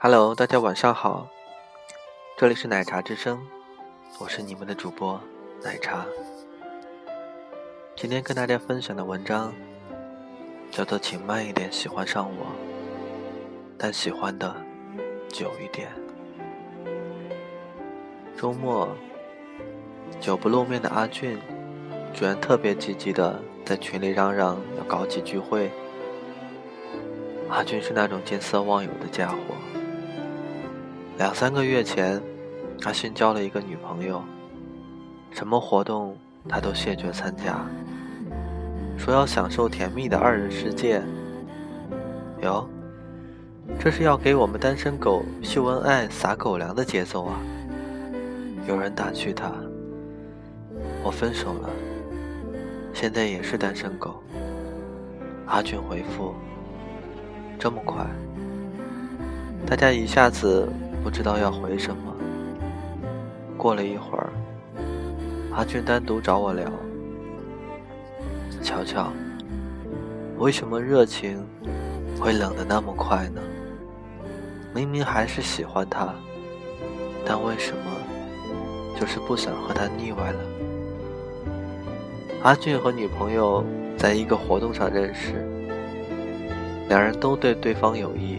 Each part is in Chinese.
Hello，大家晚上好，这里是奶茶之声，我是你们的主播奶茶。今天跟大家分享的文章叫做《请慢一点喜欢上我》，但喜欢的久一点。周末久不露面的阿俊，居然特别积极的在群里嚷嚷要搞起聚会。阿俊是那种见色忘友的家伙。两三个月前，他新交了一个女朋友，什么活动他都谢绝参加，说要享受甜蜜的二人世界。哟，这是要给我们单身狗秀恩爱、撒狗粮的节奏啊！有人打趣他：“我分手了，现在也是单身狗。”阿俊回复：“这么快？”大家一下子。不知道要回什么。过了一会儿，阿俊单独找我聊。乔乔，为什么热情会冷得那么快呢？明明还是喜欢他，但为什么就是不想和他腻歪了？阿俊和女朋友在一个活动上认识，两人都对对方有意。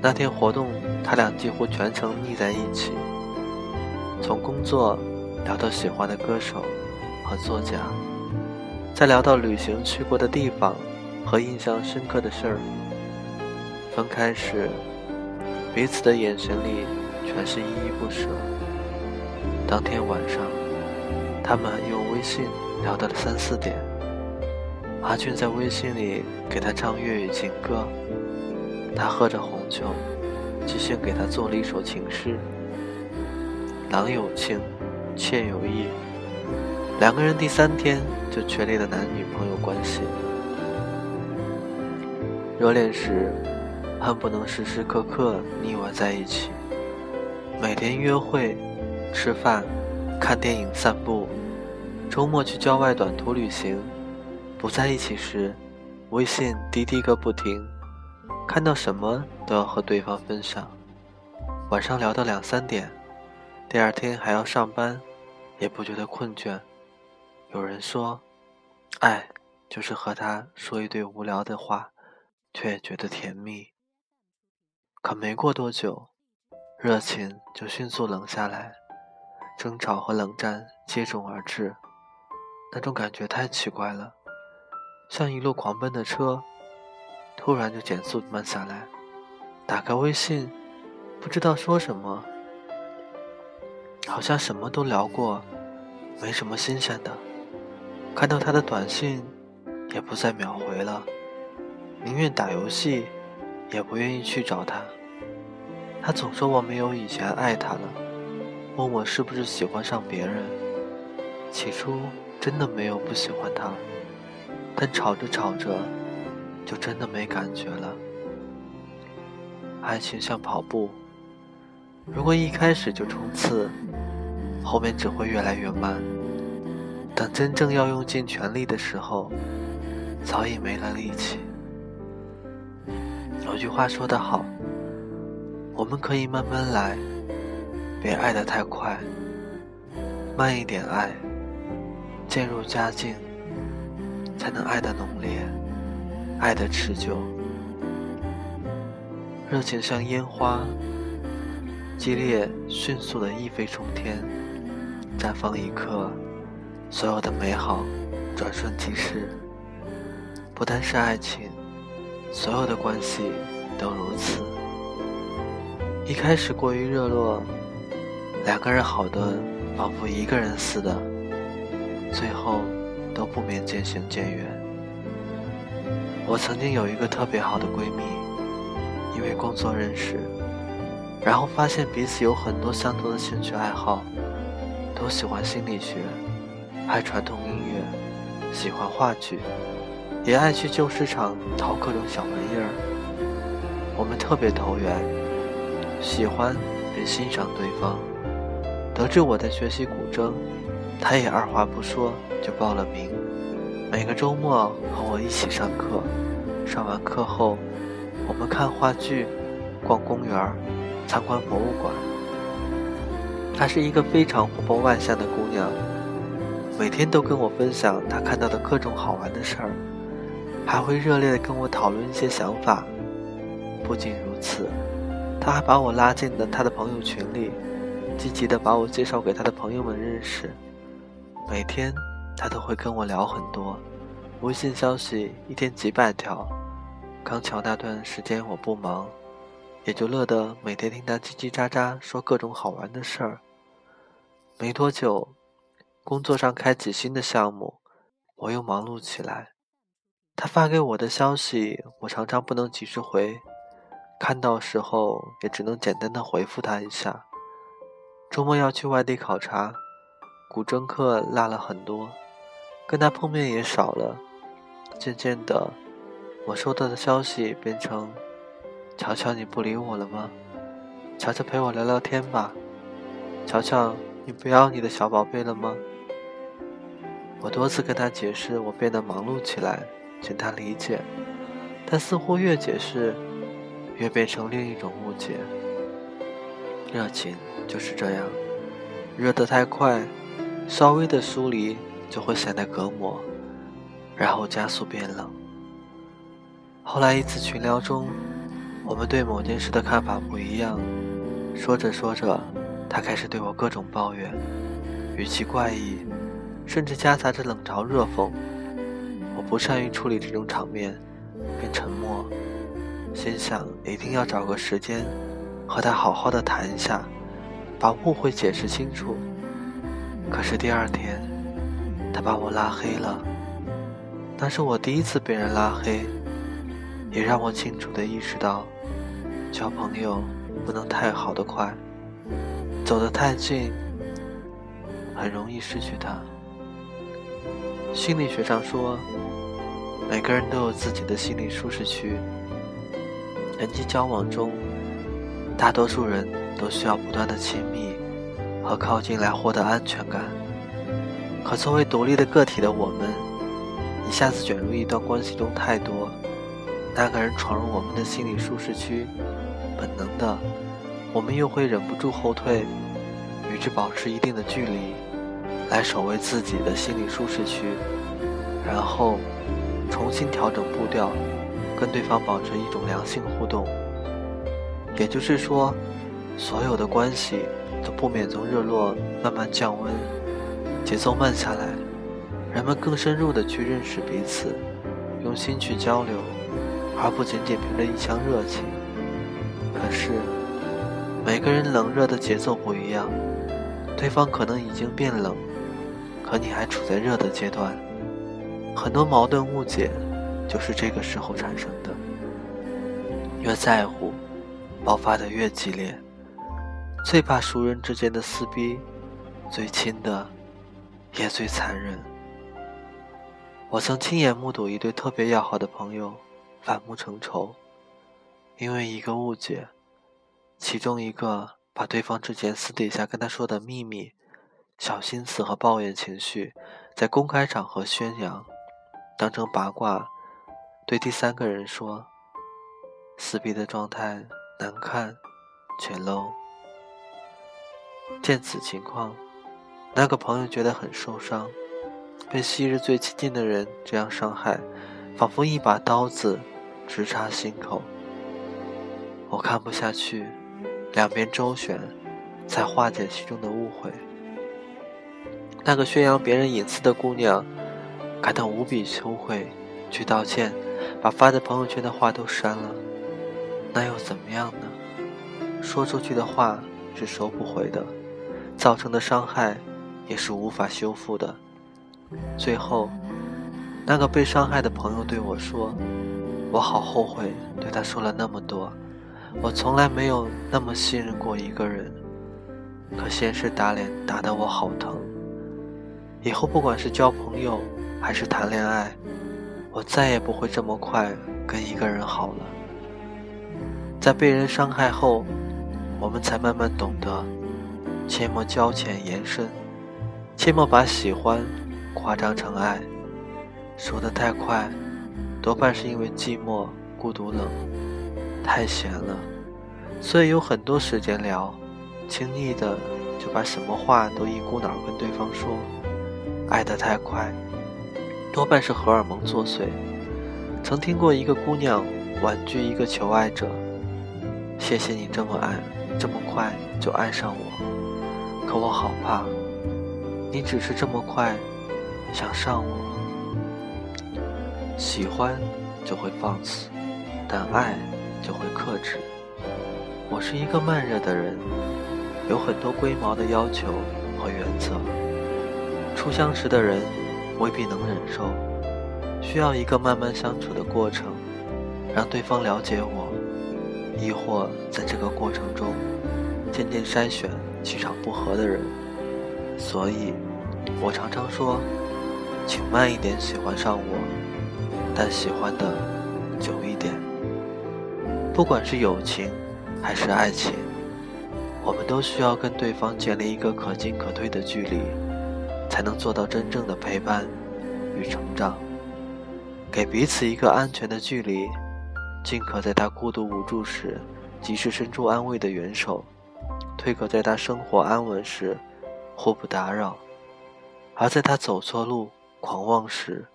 那天活动，他俩几乎全程腻在一起，从工作聊到喜欢的歌手和作家，再聊到旅行去过的地方和印象深刻的事儿。分开时，彼此的眼神里全是依依不舍。当天晚上，他们用微信聊到了三四点。阿俊在微信里给他唱粤语情歌。他喝着红酒，即兴给他做了一首情诗：“郎有情，妾有意。”两个人第三天就确立了男女朋友关系。热恋时，恨不能时时刻刻腻歪在一起，每天约会、吃饭、看电影、散步，周末去郊外短途旅行。不在一起时，微信滴滴个不停。看到什么都要和对方分享，晚上聊到两三点，第二天还要上班，也不觉得困倦。有人说，爱就是和他说一堆无聊的话，却也觉得甜蜜。可没过多久，热情就迅速冷下来，争吵和冷战接踵而至，那种感觉太奇怪了，像一路狂奔的车。突然就减速慢下来，打开微信，不知道说什么，好像什么都聊过，没什么新鲜的。看到他的短信，也不再秒回了，宁愿打游戏，也不愿意去找他。他总说我没有以前爱他了，问我是不是喜欢上别人。起初真的没有不喜欢他，但吵着吵着。就真的没感觉了。爱情像跑步，如果一开始就冲刺，后面只会越来越慢。等真正要用尽全力的时候，早已没了力气。有句话说得好，我们可以慢慢来，别爱得太快，慢一点爱，渐入佳境，才能爱得浓烈。爱的持久，热情像烟花，激烈迅速的一飞冲天，绽放一刻，所有的美好转瞬即逝。不单是爱情，所有的关系都如此。一开始过于热络，两个人好的仿佛一个人似的，最后都不免渐行渐远。我曾经有一个特别好的闺蜜，因为工作认识，然后发现彼此有很多相同的兴趣爱好，都喜欢心理学，爱传统音乐，喜欢话剧，也爱去旧市场淘各种小玩意儿。我们特别投缘，喜欢并欣赏对方。得知我在学习古筝，她也二话不说就报了名。每个周末和我一起上课，上完课后，我们看话剧、逛公园、参观博物馆。她是一个非常活泼外向的姑娘，每天都跟我分享她看到的各种好玩的事儿，还会热烈的跟我讨论一些想法。不仅如此，她还把我拉进了她的朋友群里，积极的把我介绍给她的朋友们认识。每天，他都会跟我聊很多，微信消息一天几百条。刚巧那段时间我不忙，也就乐得每天听他叽叽喳喳说各种好玩的事儿。没多久，工作上开启新的项目，我又忙碌起来。他发给我的消息，我常常不能及时回，看到时候也只能简单的回复他一下。周末要去外地考察，古筝课落了很多，跟他碰面也少了。渐渐的，我收到的消息变成：“乔乔，你不理我了吗？乔乔陪我聊聊天吧，乔乔。”你不要你的小宝贝了吗？我多次跟他解释我变得忙碌起来，请他理解，但似乎越解释，越变成另一种误解。热情就是这样，热得太快，稍微的疏离就会显得隔膜，然后加速变冷。后来一次群聊中，我们对某件事的看法不一样，说着说着。他开始对我各种抱怨，语气怪异，甚至夹杂着冷嘲热讽。我不善于处理这种场面，便沉默，心想一定要找个时间和他好好的谈一下，把误会解释清楚。可是第二天，他把我拉黑了。那是我第一次被人拉黑，也让我清楚的意识到，交朋友不能太好的快。走得太近，很容易失去他。心理学上说，每个人都有自己的心理舒适区。人际交往中，大多数人都需要不断的亲密和靠近来获得安全感。可作为独立的个体的我们，一下子卷入一段关系中太多，那个人闯入我们的心理舒适区，本能的。我们又会忍不住后退，与之保持一定的距离，来守卫自己的心理舒适区，然后重新调整步调，跟对方保持一种良性互动。也就是说，所有的关系都不免从热络慢慢降温，节奏慢下来，人们更深入的去认识彼此，用心去交流，而不仅仅凭着一腔热情。可是。每个人冷热的节奏不一样，对方可能已经变冷，可你还处在热的阶段。很多矛盾误解就是这个时候产生的。越在乎，爆发的越激烈。最怕熟人之间的撕逼，最亲的也最残忍。我曾亲眼目睹一对特别要好的朋友反目成仇，因为一个误解。其中一个把对方之前私底下跟他说的秘密、小心思和抱怨情绪，在公开场合宣扬，当成八卦，对第三个人说，撕逼的状态难看且 low。见此情况，那个朋友觉得很受伤，被昔日最亲近的人这样伤害，仿佛一把刀子直插心口。我看不下去。两边周旋，才化解其中的误会。那个宣扬别人隐私的姑娘，感到无比羞愧，去道歉，把发在朋友圈的话都删了。那又怎么样呢？说出去的话是收不回的，造成的伤害也是无法修复的。最后，那个被伤害的朋友对我说：“我好后悔，对他说了那么多。”我从来没有那么信任过一个人，可现实打脸打得我好疼。以后不管是交朋友还是谈恋爱，我再也不会这么快跟一个人好了。在被人伤害后，我们才慢慢懂得，切莫交浅言深，切莫把喜欢夸张成爱。说得太快，多半是因为寂寞、孤独、冷。太闲了，所以有很多时间聊，轻易的就把什么话都一股脑跟对方说。爱得太快，多半是荷尔蒙作祟。曾听过一个姑娘婉拒一个求爱者：“谢谢你这么爱，这么快就爱上我，可我好怕，你只是这么快想上我。喜欢就会放肆，但爱就会克制。我是一个慢热的人，有很多龟毛的要求和原则。”初相识的人未必能忍受，需要一个慢慢相处的过程，让对方了解我，亦或在这个过程中渐渐筛选气场不合的人。所以，我常常说，请慢一点喜欢上我，但喜欢的久一点。不管是友情还是爱情，我们都需要跟对方建立一个可进可退的距离。才能做到真正的陪伴与成长，给彼此一个安全的距离，尽可在他孤独无助时及时伸出安慰的援手，退可在他生活安稳时互不打扰，而在他走错路、狂妄时，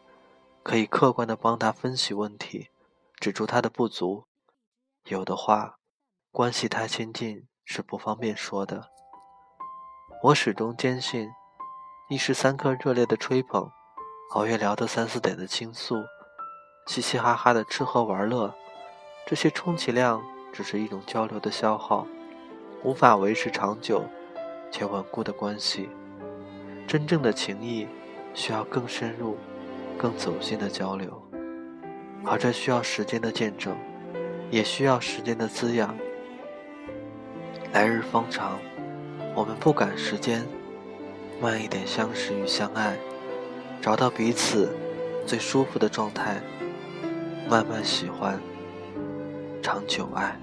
可以客观的帮他分析问题，指出他的不足。有的话，关系太亲近是不方便说的。我始终坚信。一时三刻热烈的吹捧，熬夜聊到三四点的倾诉，嘻嘻哈哈的吃喝玩乐，这些充其量只是一种交流的消耗，无法维持长久且稳固的关系。真正的情谊需要更深入、更走心的交流，而这需要时间的见证，也需要时间的滋养。来日方长，我们不赶时间。慢一点相识与相爱，找到彼此最舒服的状态，慢慢喜欢，长久爱。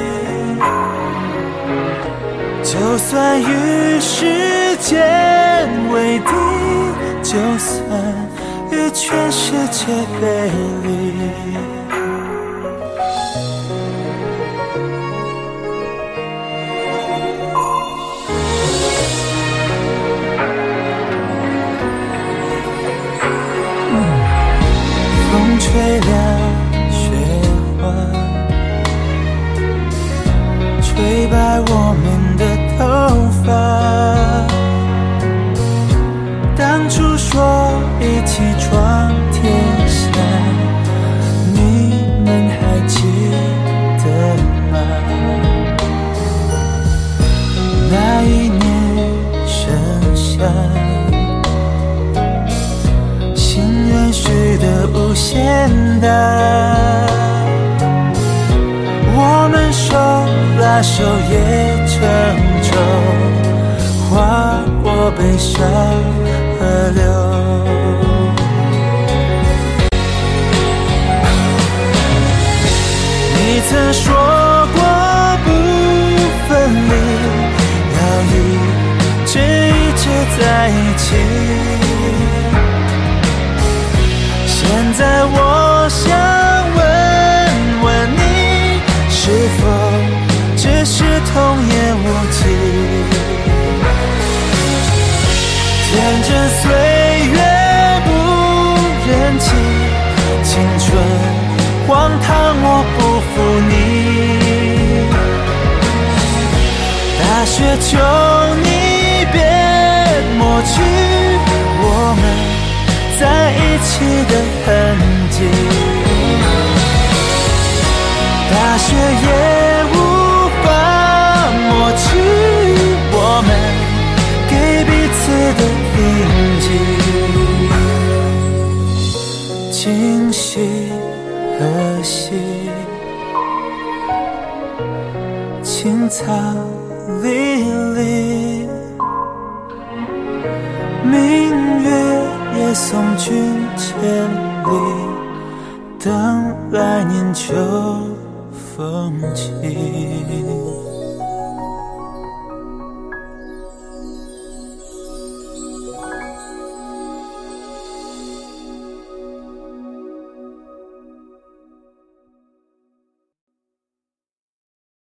就算与时间为敌，就算与全世界背离，在我想问问你，是否只是童言无忌？天真岁月不忍记，青春荒唐我不负你。大雪求你别抹去。在一起的痕迹，大雪也无法抹去我们给彼此的印记。今夕何夕？青草离离，送君千里，等来年秋风起。